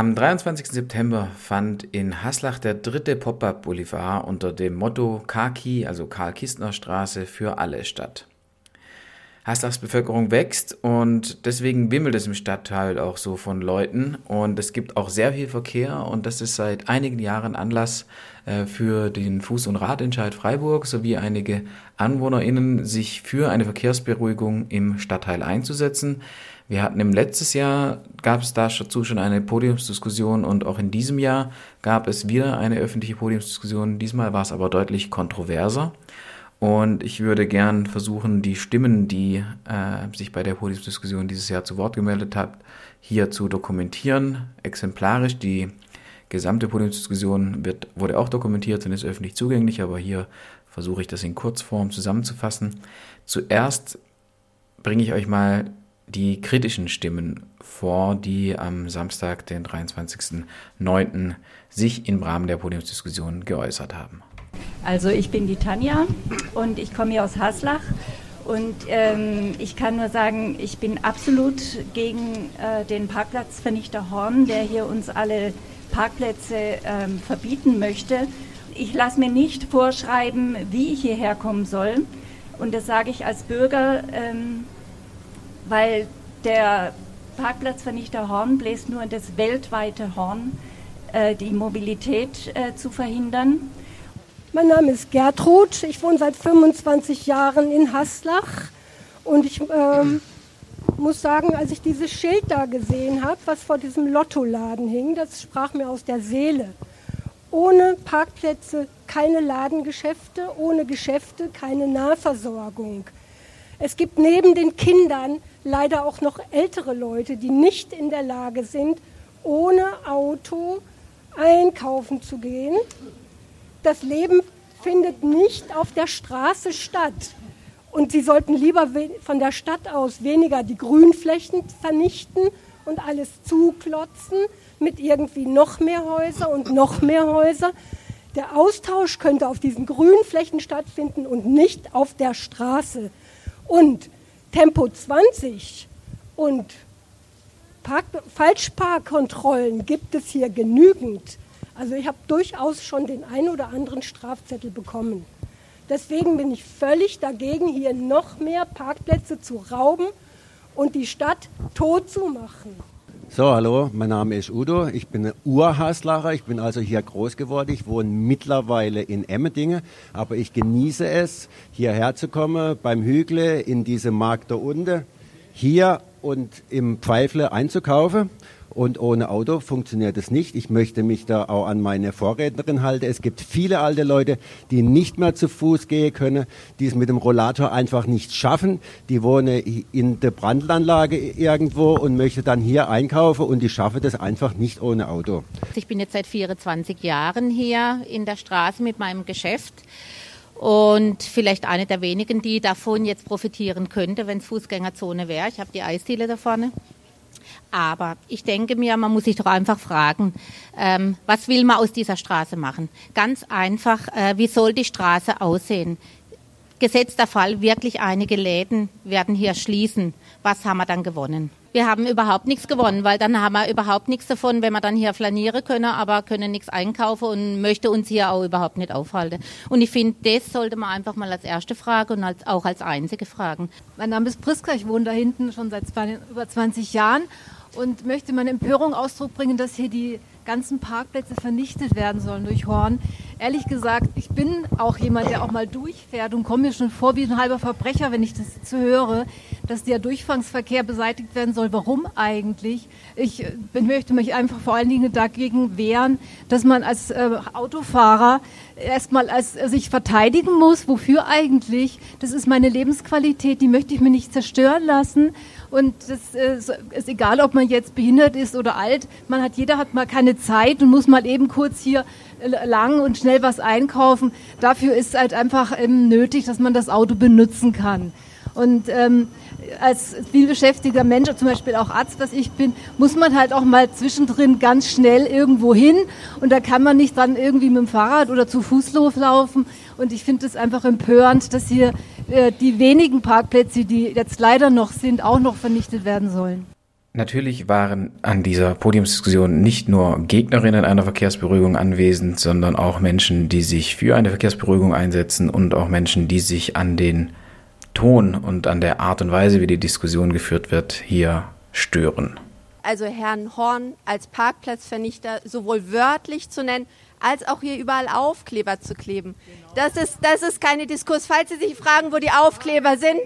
Am 23. September fand in Haslach der dritte Pop-up Boulevard unter dem Motto Kaki, also Karl-Kistner-Straße für alle statt. Haslachs Bevölkerung wächst und deswegen wimmelt es im Stadtteil auch so von Leuten und es gibt auch sehr viel Verkehr und das ist seit einigen Jahren Anlass äh, für den Fuß- und Radentscheid Freiburg sowie einige AnwohnerInnen, sich für eine Verkehrsberuhigung im Stadtteil einzusetzen. Wir hatten im letztes Jahr, gab es dazu schon eine Podiumsdiskussion und auch in diesem Jahr gab es wieder eine öffentliche Podiumsdiskussion. Diesmal war es aber deutlich kontroverser. Und ich würde gern versuchen, die Stimmen, die äh, sich bei der Podiumsdiskussion dieses Jahr zu Wort gemeldet hat, hier zu dokumentieren, exemplarisch. Die gesamte Podiumsdiskussion wird, wurde auch dokumentiert und ist öffentlich zugänglich, aber hier versuche ich das in Kurzform zusammenzufassen. Zuerst bringe ich euch mal die kritischen Stimmen vor, die am Samstag, den 23.09., sich im Rahmen der Podiumsdiskussion geäußert haben. Also ich bin die Tanja und ich komme hier aus Haslach und ähm, ich kann nur sagen, ich bin absolut gegen äh, den Parkplatzvernichter Horn, der hier uns alle Parkplätze ähm, verbieten möchte. Ich lasse mir nicht vorschreiben, wie ich hierher kommen soll. Und das sage ich als Bürger, ähm, weil der Parkplatzvernichter Horn bläst nur das weltweite Horn, äh, die Mobilität äh, zu verhindern. Mein Name ist Gertrud. Ich wohne seit 25 Jahren in Haslach. Und ich ähm, muss sagen, als ich dieses Schild da gesehen habe, was vor diesem Lottoladen hing, das sprach mir aus der Seele. Ohne Parkplätze keine Ladengeschäfte, ohne Geschäfte keine Nahversorgung. Es gibt neben den Kindern leider auch noch ältere Leute, die nicht in der Lage sind, ohne Auto einkaufen zu gehen das Leben findet nicht auf der Straße statt. Und sie sollten lieber von der Stadt aus weniger die Grünflächen vernichten und alles zuklotzen mit irgendwie noch mehr Häuser und noch mehr Häuser. Der Austausch könnte auf diesen Grünflächen stattfinden und nicht auf der Straße. Und Tempo 20 und Park Falschparkkontrollen gibt es hier genügend. Also ich habe durchaus schon den ein oder anderen Strafzettel bekommen. Deswegen bin ich völlig dagegen, hier noch mehr Parkplätze zu rauben und die Stadt tot zu machen. So, hallo, mein Name ist Udo. Ich bin Urhaslacher. Ich bin also hier groß geworden. Ich wohne mittlerweile in Emmendingen, aber ich genieße es, hierher zu kommen, beim Hügle, in diese Markt da unten, hier und im Pfeifle einzukaufen. Und ohne Auto funktioniert es nicht. Ich möchte mich da auch an meine Vorrednerin halten. Es gibt viele alte Leute, die nicht mehr zu Fuß gehen können, die es mit dem Rollator einfach nicht schaffen. Die wohnen in der Brandanlage irgendwo und möchten dann hier einkaufen und die schaffen das einfach nicht ohne Auto. Ich bin jetzt seit 24 Jahren hier in der Straße mit meinem Geschäft und vielleicht eine der wenigen, die davon jetzt profitieren könnte, wenn es Fußgängerzone wäre. Ich habe die Eisdiele da vorne. Aber ich denke mir, man muss sich doch einfach fragen, ähm, was will man aus dieser Straße machen? Ganz einfach, äh, wie soll die Straße aussehen? Gesetzter Fall, wirklich einige Läden werden hier schließen. Was haben wir dann gewonnen? Wir haben überhaupt nichts gewonnen, weil dann haben wir überhaupt nichts davon, wenn wir dann hier flanieren können, aber können nichts einkaufen und möchte uns hier auch überhaupt nicht aufhalten. Und ich finde, das sollte man einfach mal als erste Frage und als, auch als einzige fragen. Mein Name ist Priska, ich wohne da hinten schon seit über 20 Jahren und möchte meine Empörung Ausdruck bringen, dass hier die ganzen Parkplätze vernichtet werden sollen durch Horn. Ehrlich gesagt, ich bin auch jemand, der auch mal durchfährt und komme mir schon vor wie ein halber Verbrecher, wenn ich das zu höre, dass der Durchfangsverkehr beseitigt werden soll. Warum eigentlich? Ich äh, möchte mich einfach vor allen Dingen dagegen wehren, dass man als äh, Autofahrer erstmal als, äh, sich verteidigen muss. Wofür eigentlich? Das ist meine Lebensqualität, die möchte ich mir nicht zerstören lassen. Und das äh, ist egal, ob man jetzt behindert ist oder alt. Man hat, jeder hat mal keine Zeit und muss mal eben kurz hier äh, lang und schnell was einkaufen. Dafür ist halt einfach ähm, nötig, dass man das Auto benutzen kann. Und ähm, als vielbeschäftigter Mensch, zum Beispiel auch Arzt, was ich bin, muss man halt auch mal zwischendrin ganz schnell irgendwo hin und da kann man nicht dann irgendwie mit dem Fahrrad oder zu Fuß laufen. Und ich finde es einfach empörend, dass hier äh, die wenigen Parkplätze, die jetzt leider noch sind, auch noch vernichtet werden sollen. Natürlich waren an dieser Podiumsdiskussion nicht nur Gegnerinnen einer Verkehrsberuhigung anwesend, sondern auch Menschen, die sich für eine Verkehrsberuhigung einsetzen und auch Menschen, die sich an den Ton und an der Art und Weise, wie die Diskussion geführt wird, hier stören. Also Herrn Horn als Parkplatzvernichter sowohl wörtlich zu nennen, als auch hier überall Aufkleber zu kleben. Das ist, das ist keine Diskurs. Falls Sie sich fragen, wo die Aufkleber sind,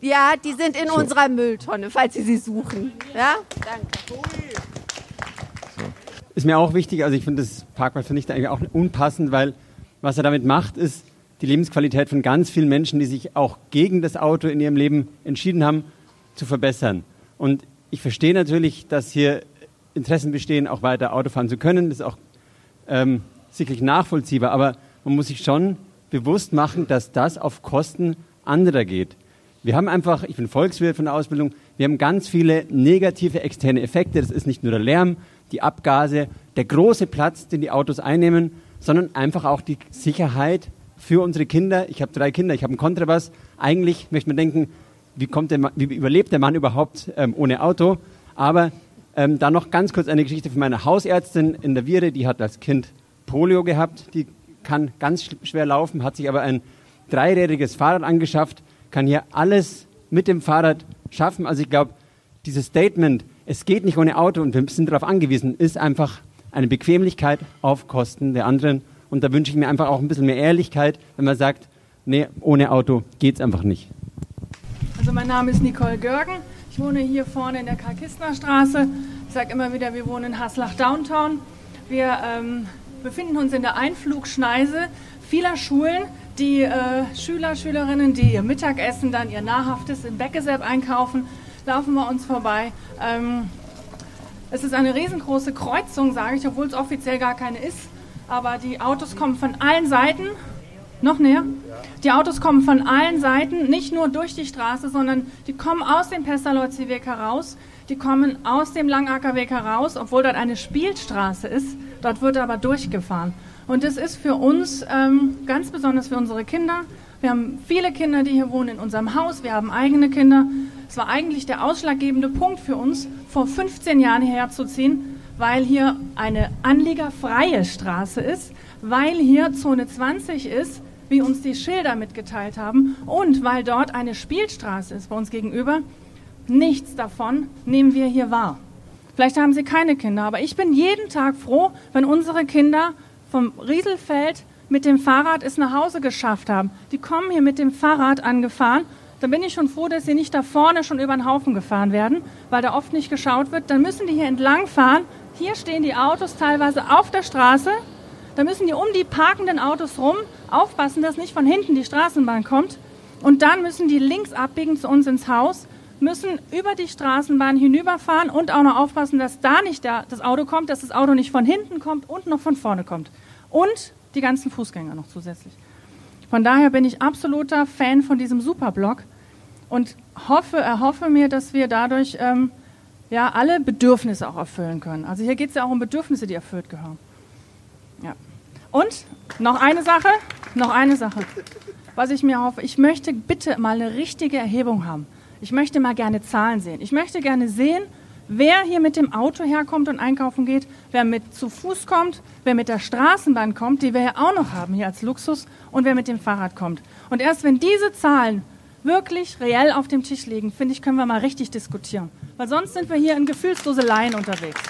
ja, die sind in so. unserer Mülltonne, falls Sie sie suchen. Ja, danke. Ist mir auch wichtig, also ich finde das Parkplatzvernichter eigentlich auch unpassend, weil was er damit macht, ist die Lebensqualität von ganz vielen Menschen, die sich auch gegen das Auto in ihrem Leben entschieden haben, zu verbessern. Und ich verstehe natürlich, dass hier Interessen bestehen, auch weiter Auto fahren zu können. Das ist auch ähm, sicherlich nachvollziehbar, aber man muss sich schon bewusst machen, dass das auf Kosten anderer geht. Wir haben einfach, ich bin Volkswirt von der Ausbildung, wir haben ganz viele negative externe Effekte. Das ist nicht nur der Lärm, die Abgase, der große Platz, den die Autos einnehmen, sondern einfach auch die Sicherheit für unsere Kinder. Ich habe drei Kinder, ich habe einen Kontrabass. Eigentlich möchte man denken, wie, kommt der wie überlebt der Mann überhaupt ähm, ohne Auto? Aber ähm, da noch ganz kurz eine Geschichte von meiner Hausärztin in der Viere, die hat als Kind Polio gehabt, die kann ganz schwer laufen, hat sich aber ein dreirädriges Fahrrad angeschafft, kann hier alles mit dem Fahrrad schaffen. Also ich glaube, dieses Statement, es geht nicht ohne Auto und wir sind darauf angewiesen, ist einfach eine Bequemlichkeit auf Kosten der anderen. Und da wünsche ich mir einfach auch ein bisschen mehr Ehrlichkeit, wenn man sagt, nee, ohne Auto geht es einfach nicht. Also mein Name ist Nicole Görgen. Ich wohne hier vorne in der Karl-Kistner Straße. Ich sage immer wieder, wir wohnen in Haslach Downtown. Wir ähm, befinden uns in der Einflugschneise vieler Schulen, die äh, Schüler, Schülerinnen, die ihr Mittagessen, dann ihr Nahrhaftes im Beckesepp einkaufen, laufen bei uns vorbei. Ähm, es ist eine riesengroße Kreuzung, sage ich, obwohl es offiziell gar keine ist. Aber die Autos kommen von allen Seiten. Noch näher? Die Autos kommen von allen Seiten, nicht nur durch die Straße, sondern die kommen aus dem Pestalozzi-Weg heraus, die kommen aus dem Langackerweg heraus, obwohl dort eine Spielstraße ist. Dort wird aber durchgefahren. Und das ist für uns ähm, ganz besonders für unsere Kinder. Wir haben viele Kinder, die hier wohnen in unserem Haus. Wir haben eigene Kinder. Es war eigentlich der ausschlaggebende Punkt für uns, vor 15 Jahren hierher zu ziehen, weil hier eine anliegerfreie Straße ist, weil hier Zone 20 ist, wie uns die Schilder mitgeteilt haben, und weil dort eine Spielstraße ist bei uns gegenüber. Nichts davon nehmen wir hier wahr. Vielleicht haben Sie keine Kinder, aber ich bin jeden Tag froh, wenn unsere Kinder vom Rieselfeld mit dem Fahrrad es nach Hause geschafft haben. Die kommen hier mit dem Fahrrad angefahren. Da bin ich schon froh, dass sie nicht da vorne schon über den Haufen gefahren werden, weil da oft nicht geschaut wird. Dann müssen die hier entlang fahren. Hier stehen die Autos teilweise auf der Straße. Da müssen die um die parkenden Autos rum aufpassen, dass nicht von hinten die Straßenbahn kommt. Und dann müssen die links abbiegen zu uns ins Haus, müssen über die Straßenbahn hinüberfahren und auch noch aufpassen, dass da nicht das Auto kommt, dass das Auto nicht von hinten kommt und noch von vorne kommt und die ganzen Fußgänger noch zusätzlich. Von daher bin ich absoluter Fan von diesem Superblock und hoffe, erhoffe mir, dass wir dadurch ähm, ja, alle Bedürfnisse auch erfüllen können. Also hier geht es ja auch um Bedürfnisse, die erfüllt gehören. Ja. Und noch eine Sache, noch eine Sache, was ich mir hoffe, ich möchte bitte mal eine richtige Erhebung haben. Ich möchte mal gerne Zahlen sehen. Ich möchte gerne sehen, wer hier mit dem Auto herkommt und einkaufen geht, wer mit zu Fuß kommt, wer mit der Straßenbahn kommt, die wir ja auch noch haben hier als Luxus, und wer mit dem Fahrrad kommt. Und erst wenn diese Zahlen wirklich reell auf dem Tisch liegen, finde ich, können wir mal richtig diskutieren. Weil sonst sind wir hier in Gefühlsdoseleien unterwegs.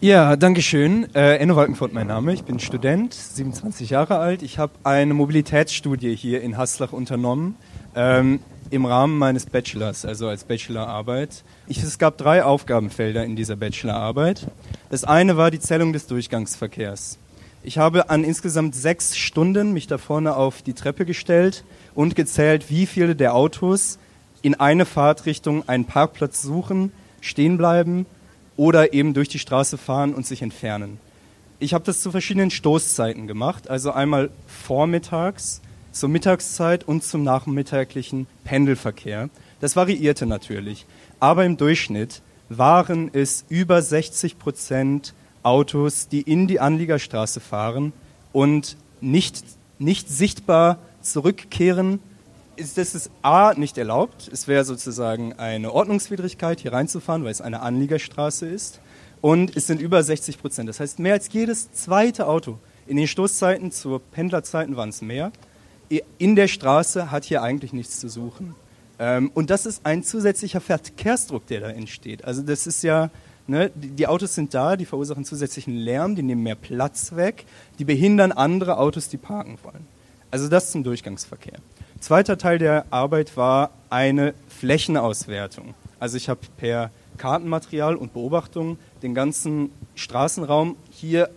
Ja, danke schön. Äh, Enno Walkenfurt mein Name. Ich bin Student, 27 Jahre alt. Ich habe eine Mobilitätsstudie hier in Haslach unternommen. Ähm, im Rahmen meines Bachelors, also als Bachelorarbeit. Ich, es gab drei Aufgabenfelder in dieser Bachelorarbeit. Das eine war die Zählung des Durchgangsverkehrs. Ich habe an insgesamt sechs Stunden mich da vorne auf die Treppe gestellt und gezählt, wie viele der Autos in eine Fahrtrichtung einen Parkplatz suchen, stehen bleiben oder eben durch die Straße fahren und sich entfernen. Ich habe das zu verschiedenen Stoßzeiten gemacht, also einmal vormittags, zur Mittagszeit und zum nachmittäglichen Pendelverkehr. Das variierte natürlich, aber im Durchschnitt waren es über 60 Prozent Autos, die in die Anliegerstraße fahren und nicht, nicht sichtbar zurückkehren ist, das ist A nicht erlaubt. Es wäre sozusagen eine Ordnungswidrigkeit, hier reinzufahren, weil es eine Anliegerstraße ist. Und es sind über 60 Prozent. Das heißt, mehr als jedes zweite Auto. In den Stoßzeiten zu Pendlerzeiten waren es mehr. In der Straße hat hier eigentlich nichts zu suchen. Ähm, und das ist ein zusätzlicher Verkehrsdruck, der da entsteht. Also das ist ja, ne, die Autos sind da, die verursachen zusätzlichen Lärm, die nehmen mehr Platz weg, die behindern andere Autos, die parken wollen. Also das zum Durchgangsverkehr. Zweiter Teil der Arbeit war eine Flächenauswertung. Also ich habe per Kartenmaterial und Beobachtung den ganzen Straßenraum hier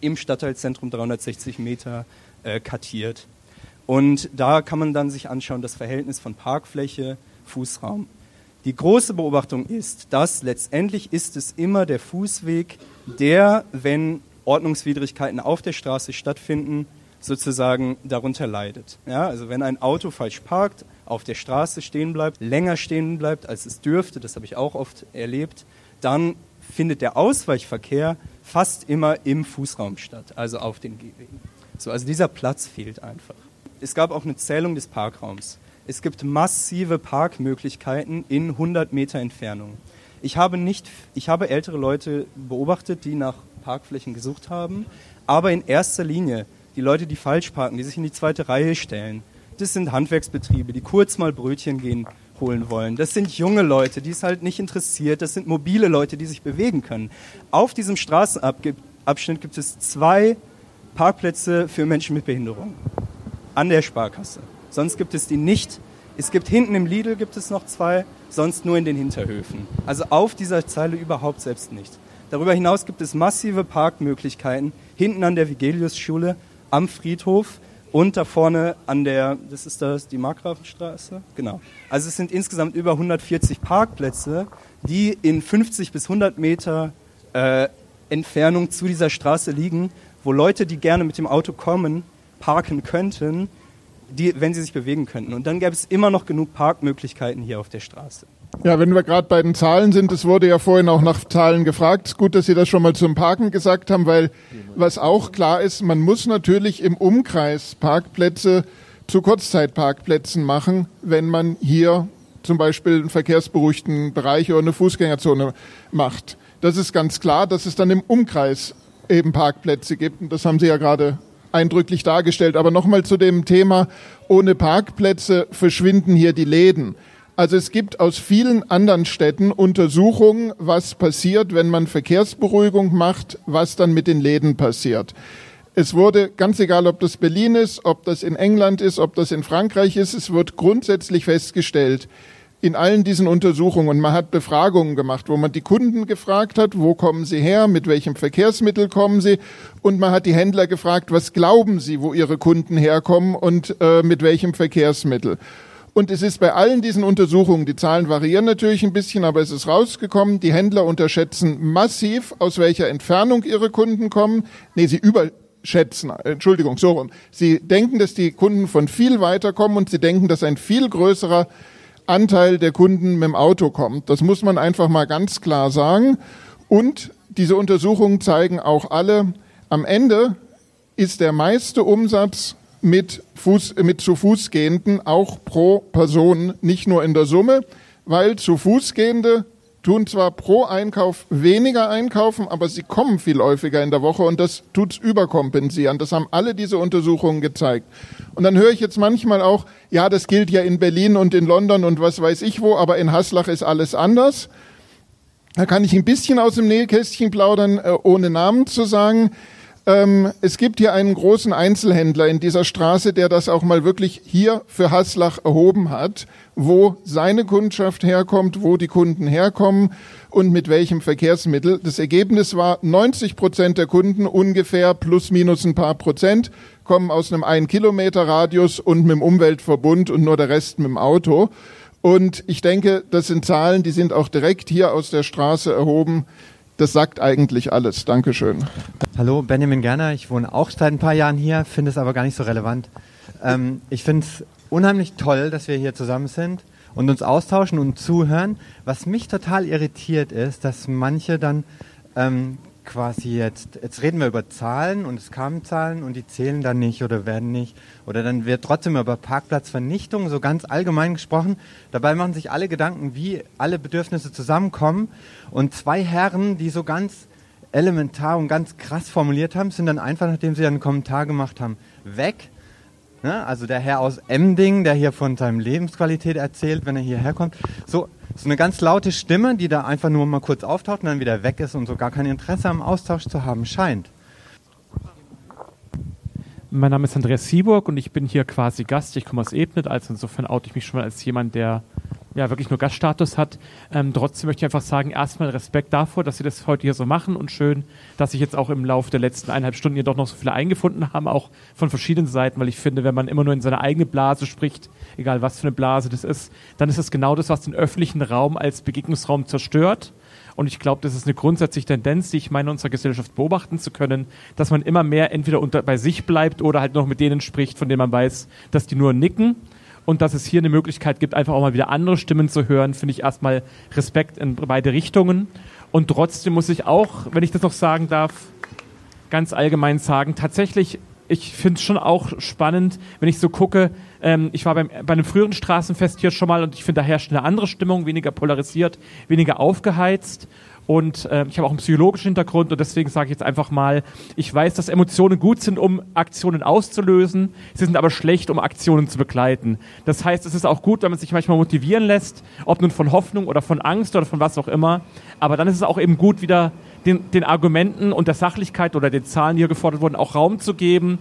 im Stadtteilzentrum 360 Meter äh, kartiert. Und da kann man dann sich anschauen, das Verhältnis von Parkfläche, Fußraum. Die große Beobachtung ist, dass letztendlich ist es immer der Fußweg, der, wenn Ordnungswidrigkeiten auf der Straße stattfinden, sozusagen darunter leidet. Ja, also wenn ein Auto falsch parkt, auf der Straße stehen bleibt, länger stehen bleibt, als es dürfte, das habe ich auch oft erlebt, dann findet der Ausweichverkehr fast immer im Fußraum statt, also auf den Gehwegen. So, also dieser Platz fehlt einfach. Es gab auch eine Zählung des Parkraums. Es gibt massive Parkmöglichkeiten in 100 Meter Entfernung. Ich habe, nicht, ich habe ältere Leute beobachtet, die nach Parkflächen gesucht haben, aber in erster Linie die Leute, die falsch parken, die sich in die zweite Reihe stellen. Das sind Handwerksbetriebe, die kurz mal Brötchen gehen holen wollen. Das sind junge Leute, die es halt nicht interessiert. Das sind mobile Leute, die sich bewegen können. Auf diesem Straßenabschnitt gibt es zwei Parkplätze für Menschen mit Behinderung an der Sparkasse. Sonst gibt es die nicht. Es gibt hinten im Lidl gibt es noch zwei, sonst nur in den Hinterhöfen. Also auf dieser Zeile überhaupt selbst nicht. Darüber hinaus gibt es massive Parkmöglichkeiten hinten an der Vigelius-Schule am Friedhof und da vorne an der, das ist das, die Markgrafenstraße, genau. Also es sind insgesamt über 140 Parkplätze, die in 50 bis 100 Meter äh, Entfernung zu dieser Straße liegen, wo Leute, die gerne mit dem Auto kommen, parken könnten, die, wenn sie sich bewegen könnten. Und dann gäbe es immer noch genug Parkmöglichkeiten hier auf der Straße. Ja, wenn wir gerade bei den Zahlen sind, es wurde ja vorhin auch nach Zahlen gefragt. Gut, dass Sie das schon mal zum Parken gesagt haben, weil was auch klar ist, man muss natürlich im Umkreis Parkplätze zu Kurzzeitparkplätzen machen, wenn man hier zum Beispiel einen verkehrsberuhigten Bereich oder eine Fußgängerzone macht. Das ist ganz klar, dass es dann im Umkreis eben Parkplätze gibt. Und das haben Sie ja gerade eindrücklich dargestellt. Aber nochmal zu dem Thema, ohne Parkplätze verschwinden hier die Läden. Also es gibt aus vielen anderen Städten Untersuchungen, was passiert, wenn man Verkehrsberuhigung macht, was dann mit den Läden passiert. Es wurde, ganz egal, ob das Berlin ist, ob das in England ist, ob das in Frankreich ist, es wird grundsätzlich festgestellt, in allen diesen Untersuchungen, man hat Befragungen gemacht, wo man die Kunden gefragt hat, wo kommen sie her, mit welchem Verkehrsmittel kommen sie, und man hat die Händler gefragt, was glauben sie, wo ihre Kunden herkommen und äh, mit welchem Verkehrsmittel. Und es ist bei allen diesen Untersuchungen, die Zahlen variieren natürlich ein bisschen, aber es ist rausgekommen, die Händler unterschätzen massiv, aus welcher Entfernung ihre Kunden kommen. Nee, sie überschätzen, Entschuldigung, so rum. Sie denken, dass die Kunden von viel weiter kommen und sie denken, dass ein viel größerer Anteil der Kunden mit dem Auto kommt. Das muss man einfach mal ganz klar sagen. Und diese Untersuchungen zeigen auch alle, am Ende ist der meiste Umsatz mit, Fuß, mit zu Fuß gehenden auch pro Person, nicht nur in der Summe, weil zu Fuß gehende tun zwar pro Einkauf weniger einkaufen, aber sie kommen viel häufiger in der Woche und das tut's überkompensieren. Das haben alle diese Untersuchungen gezeigt. Und dann höre ich jetzt manchmal auch, ja, das gilt ja in Berlin und in London und was weiß ich wo, aber in Haslach ist alles anders. Da kann ich ein bisschen aus dem Nähkästchen plaudern, äh, ohne Namen zu sagen. Ähm, es gibt hier einen großen Einzelhändler in dieser Straße, der das auch mal wirklich hier für Haslach erhoben hat, wo seine Kundschaft herkommt, wo die Kunden herkommen und mit welchem Verkehrsmittel. Das Ergebnis war, 90 Prozent der Kunden ungefähr plus minus ein paar Prozent kommen aus einem ein Kilometer Radius und mit dem Umweltverbund und nur der Rest mit dem Auto. Und ich denke, das sind Zahlen, die sind auch direkt hier aus der Straße erhoben. Das sagt eigentlich alles. Dankeschön. Hallo, Benjamin Gerner. Ich wohne auch seit ein paar Jahren hier, finde es aber gar nicht so relevant. Ähm, ich finde es unheimlich toll, dass wir hier zusammen sind und uns austauschen und zuhören. Was mich total irritiert ist, dass manche dann ähm, quasi jetzt, jetzt reden wir über Zahlen und es kamen Zahlen und die zählen dann nicht oder werden nicht. Oder dann wird trotzdem über Parkplatzvernichtung so ganz allgemein gesprochen. Dabei machen sich alle Gedanken, wie alle Bedürfnisse zusammenkommen. Und zwei Herren, die so ganz elementar und ganz krass formuliert haben, sind dann einfach, nachdem sie einen Kommentar gemacht haben, weg. Ne? Also der Herr aus Emding, der hier von seinem Lebensqualität erzählt, wenn er hierher kommt. So, so eine ganz laute Stimme, die da einfach nur mal kurz auftaucht und dann wieder weg ist und so gar kein Interesse am Austausch zu haben scheint. Mein Name ist Andreas Sieburg und ich bin hier quasi Gast. Ich komme aus Ebnet, also insofern oute ich mich schon mal als jemand, der ja wirklich nur Gaststatus hat. Ähm, trotzdem möchte ich einfach sagen, erstmal Respekt davor, dass Sie das heute hier so machen und schön, dass sich jetzt auch im Laufe der letzten eineinhalb Stunden hier doch noch so viele eingefunden haben, auch von verschiedenen Seiten, weil ich finde, wenn man immer nur in seine eigene Blase spricht, egal was für eine Blase das ist, dann ist es genau das, was den öffentlichen Raum als Begegnungsraum zerstört. Und ich glaube, das ist eine grundsätzliche Tendenz, die ich meine, in unserer Gesellschaft beobachten zu können, dass man immer mehr entweder unter, bei sich bleibt oder halt noch mit denen spricht, von denen man weiß, dass die nur nicken und dass es hier eine Möglichkeit gibt, einfach auch mal wieder andere Stimmen zu hören, finde ich erstmal Respekt in beide Richtungen. Und trotzdem muss ich auch, wenn ich das noch sagen darf, ganz allgemein sagen, tatsächlich, ich finde es schon auch spannend, wenn ich so gucke, ähm, ich war beim, bei einem früheren Straßenfest hier schon mal und ich finde, da herrscht eine andere Stimmung, weniger polarisiert, weniger aufgeheizt. Und äh, ich habe auch einen psychologischen Hintergrund und deswegen sage ich jetzt einfach mal, ich weiß, dass Emotionen gut sind, um Aktionen auszulösen, sie sind aber schlecht, um Aktionen zu begleiten. Das heißt, es ist auch gut, wenn man sich manchmal motivieren lässt, ob nun von Hoffnung oder von Angst oder von was auch immer. Aber dann ist es auch eben gut, wieder den, den Argumenten und der Sachlichkeit oder den Zahlen, die hier gefordert wurden, auch Raum zu geben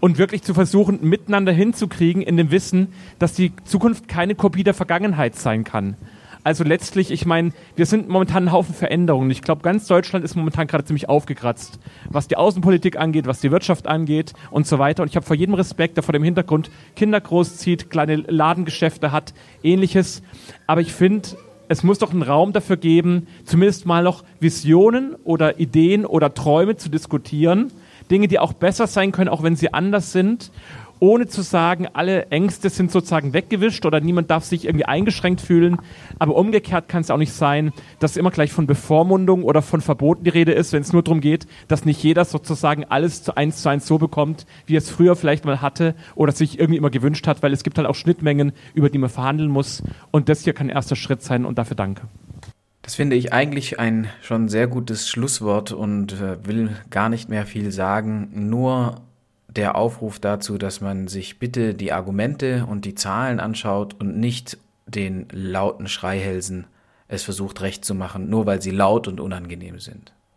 und wirklich zu versuchen, miteinander hinzukriegen in dem Wissen, dass die Zukunft keine Kopie der Vergangenheit sein kann. Also letztlich, ich meine, wir sind momentan ein Haufen Veränderungen. Ich glaube, ganz Deutschland ist momentan gerade ziemlich aufgekratzt, was die Außenpolitik angeht, was die Wirtschaft angeht und so weiter. Und ich habe vor jedem Respekt, der vor dem Hintergrund Kinder großzieht, kleine Ladengeschäfte hat, ähnliches. Aber ich finde, es muss doch einen Raum dafür geben, zumindest mal noch Visionen oder Ideen oder Träume zu diskutieren. Dinge, die auch besser sein können, auch wenn sie anders sind ohne zu sagen, alle Ängste sind sozusagen weggewischt oder niemand darf sich irgendwie eingeschränkt fühlen. Aber umgekehrt kann es auch nicht sein, dass immer gleich von Bevormundung oder von Verboten die Rede ist, wenn es nur darum geht, dass nicht jeder sozusagen alles zu eins zu eins so bekommt, wie er es früher vielleicht mal hatte oder sich irgendwie immer gewünscht hat, weil es gibt halt auch Schnittmengen, über die man verhandeln muss. Und das hier kann erster Schritt sein und dafür danke. Das finde ich eigentlich ein schon sehr gutes Schlusswort und äh, will gar nicht mehr viel sagen. Nur der Aufruf dazu, dass man sich bitte die Argumente und die Zahlen anschaut und nicht den lauten Schreihälsen es versucht recht zu machen, nur weil sie laut und unangenehm sind.